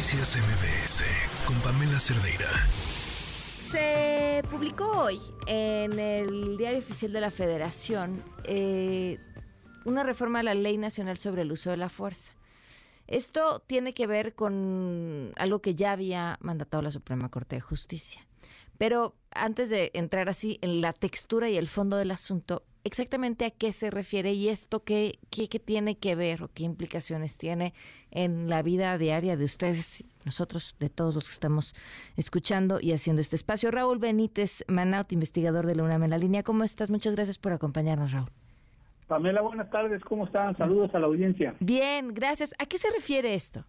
Noticias MBS con Pamela Cerdeira. Se publicó hoy en el Diario Oficial de la Federación eh, una reforma a la Ley Nacional sobre el Uso de la Fuerza. Esto tiene que ver con algo que ya había mandatado la Suprema Corte de Justicia. Pero antes de entrar así en la textura y el fondo del asunto, exactamente a qué se refiere y esto qué, qué, tiene que ver o qué implicaciones tiene en la vida diaria de ustedes, nosotros, de todos los que estamos escuchando y haciendo este espacio. Raúl Benítez Manaut, investigador de la UNAM en la línea. ¿Cómo estás? Muchas gracias por acompañarnos, Raúl. Pamela, buenas tardes. ¿Cómo están? Saludos a la audiencia. Bien, gracias. ¿A qué se refiere esto?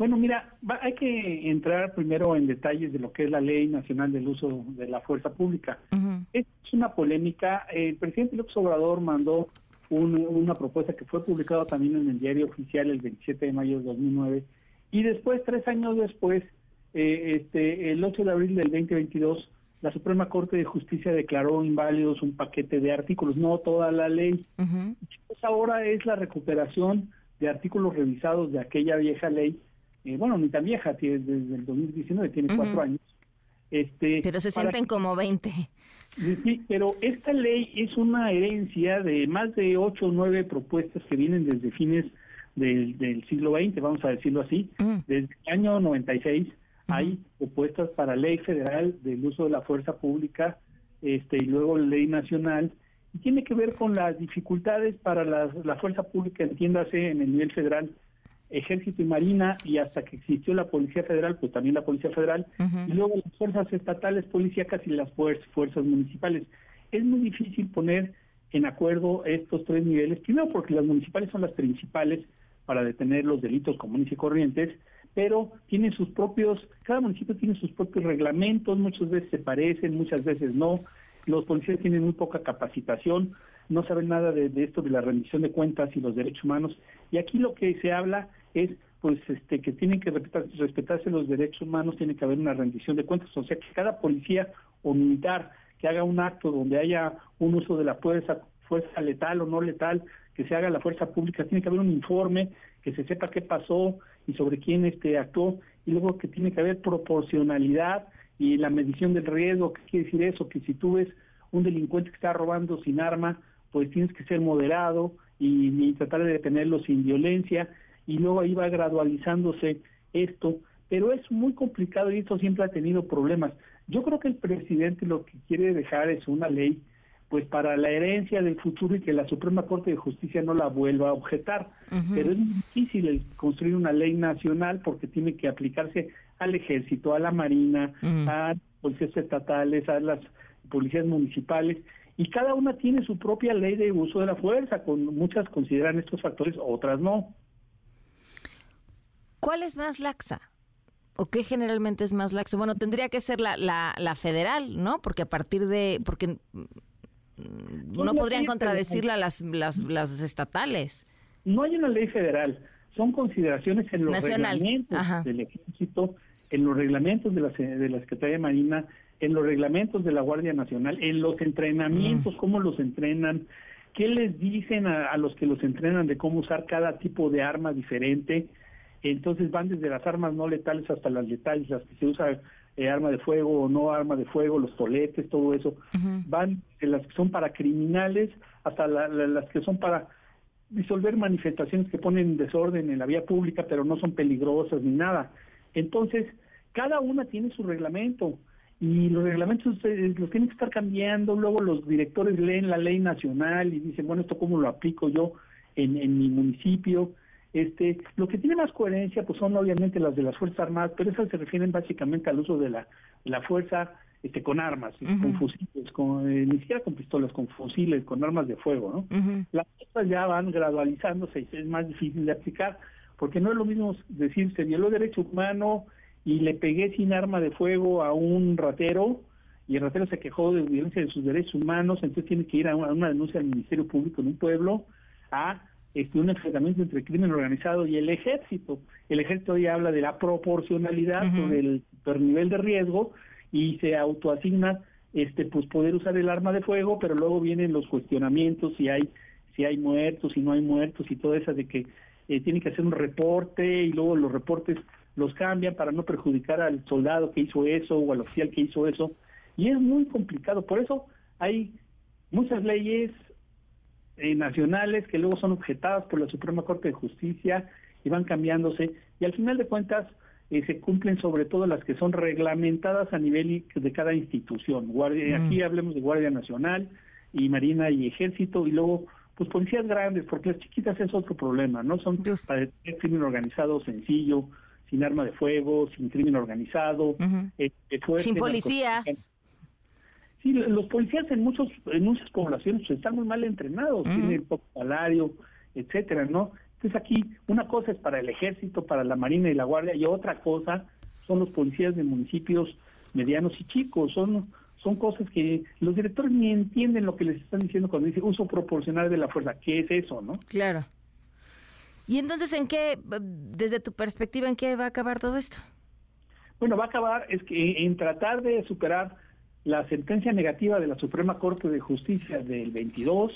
Bueno, mira, hay que entrar primero en detalles de lo que es la Ley Nacional del Uso de la Fuerza Pública. Es una polémica. El presidente López Obrador mandó una propuesta que fue publicada también en el diario oficial el 27 de mayo de 2009 y después, tres años después, eh, este, el 8 de abril del 2022, la Suprema Corte de Justicia declaró inválidos un paquete de artículos, no toda la ley. Pues ahora es la recuperación de artículos revisados de aquella vieja ley eh, bueno, ni tan vieja, tiene, desde el 2019, tiene cuatro años. Este, pero se sienten como 20. Sí, pero esta ley es una herencia de más de ocho o nueve propuestas que vienen desde fines del, del siglo XX, vamos a decirlo así. Desde el año 96 hay propuestas para ley federal del uso de la fuerza pública este y luego ley nacional y tiene que ver con las dificultades para la, la fuerza pública, entiéndase, en el nivel federal, Ejército y Marina y hasta que existió la Policía Federal, pues también la Policía Federal, y luego las fuerzas estatales, policíacas y las fuerzas municipales. Es muy difícil poner en acuerdo estos tres niveles, primero porque las municipales son las principales para detener los delitos comunes y corrientes, pero tienen sus propios, cada municipio tiene sus propios reglamentos, muchas veces se parecen, muchas veces no, los policías tienen muy poca capacitación, no saben nada de, esto de la rendición de cuentas y los derechos humanos, y aquí lo que se habla es pues este que tienen que respetarse los derechos humanos, tiene que haber una rendición de cuentas, o sea que cada policía o militar que haga un acto donde haya un uso de la fuerza, fuerza letal o no letal, que se haga la fuerza pública, tiene que haber un informe, que se sepa qué pasó y sobre quién este actuó, y luego que tiene que haber proporcionalidad y la medición del riesgo, ¿qué quiere decir eso? Que si tú ves un delincuente que está robando sin arma, pues tienes que ser moderado y tratar de detenerlo sin violencia y luego ahí va gradualizándose esto, pero es muy complicado y esto siempre ha tenido problemas. Yo creo que el presidente lo que quiere dejar es una ley pues para la herencia del futuro y que la Suprema Corte de Justicia no la vuelva a objetar. Pero es difícil construir una ley nacional porque tiene que aplicarse al ejército, a la marina, a policías estatales, a las policías municipales y cada una tiene su propia ley de uso de la fuerza, con muchas consideran estos factores, otras no. ¿Cuál es más laxa? ¿O qué generalmente es más laxo? Bueno, tendría que ser la, la, federal, ¿no? Porque a partir de... porque no podrían contradecirla las, las, las estatales. No hay una ley federal, son consideraciones en los reglamentos del ejército, en los reglamentos de la, de la Secretaría de Marina, en los reglamentos de la Guardia Nacional, en los entrenamientos, mm. cómo los entrenan, qué les dicen a, a, los que los entrenan de cómo usar cada tipo de arma diferente, entonces van desde las armas no letales hasta las letales, las que se usa eh, arma de fuego o no arma de fuego, los toletes, todo eso, van de las que son para criminales hasta las que son para disolver manifestaciones que ponen desorden en la vía pública, pero no son peligrosas ni nada. Entonces, cada una tiene su reglamento y los reglamentos eh, los tienen que estar cambiando, luego los directores leen la ley nacional y dicen, bueno, ¿esto cómo lo aplico yo en, en mi municipio? Este, lo que tiene más coherencia pues son obviamente las de las Fuerzas Armadas, pero esas se refieren básicamente al uso de la, la fuerza este, con armas, con fusiles, con, eh, ni siquiera con pistolas, con fusiles, con armas de fuego. ¿no? Las cosas ya van gradualizándose y es más difícil de aplicar, porque no es lo mismo decir se violó derecho humano y le pegué sin arma de fuego a un ratero y el ratero se quejó de violencia de sus derechos humanos, entonces tiene que ir a una, denuncia al Ministerio Público en un pueblo a este, un enfrentamiento entre crimen organizado y el ejército. El ejército ya habla de la proporcionalidad del nivel de riesgo y se autoasigna este pues poder usar el arma de fuego, pero luego vienen los cuestionamientos si hay si hay muertos, si no hay muertos y todo eso de que eh, tienen que hacer un reporte y luego los reportes los cambian para no perjudicar al soldado que hizo eso o al oficial que hizo eso. Y es muy complicado. Por eso hay muchas leyes eh, nacionales que luego son objetadas por la Suprema Corte de Justicia y van cambiándose. Y al final de cuentas eh, se cumplen sobre todo las que son reglamentadas a nivel de cada institución. Guardia, mm. Aquí hablemos de Guardia Nacional y Marina y Ejército y luego pues policías grandes, porque las chiquitas es otro problema, ¿no? Son para el crimen organizado sencillo, sin arma de fuego, sin crimen organizado, eh, sin policías. Sí, los policías en muchos en muchas poblaciones pues, están muy mal entrenados, tienen poco salario, etcétera, ¿no? Entonces aquí una cosa es para el ejército, para la marina y la guardia y otra cosa son los policías de municipios medianos y chicos, son son cosas que los directores ni entienden lo que les están diciendo cuando dice uso proporcional de la fuerza. ¿Qué es eso, no? Claro. Y entonces, ¿en qué, desde tu perspectiva, en qué va a acabar todo esto? Bueno, va a acabar es que en tratar de superar la sentencia negativa de la Suprema Corte de Justicia del 22,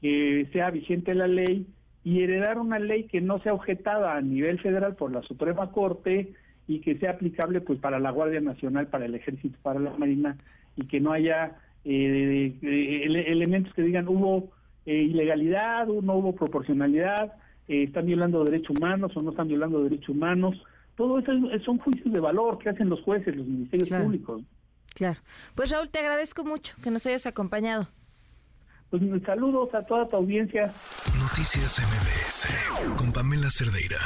que sea vigente la ley y heredar una ley que no sea objetada a nivel federal por la Suprema Corte y que sea aplicable pues para la Guardia Nacional, para el Ejército, para la Marina y que no haya eh, eh, elementos que digan hubo eh, ilegalidad, no hubo proporcionalidad, están violando derechos humanos o no están violando derechos humanos. Todo eso son juicios de valor que hacen los jueces, los ministerios públicos. Claro. Pues Raúl, te agradezco mucho que nos hayas acompañado. Pues saludos a toda tu audiencia. Noticias MBS con Pamela Cerdeira.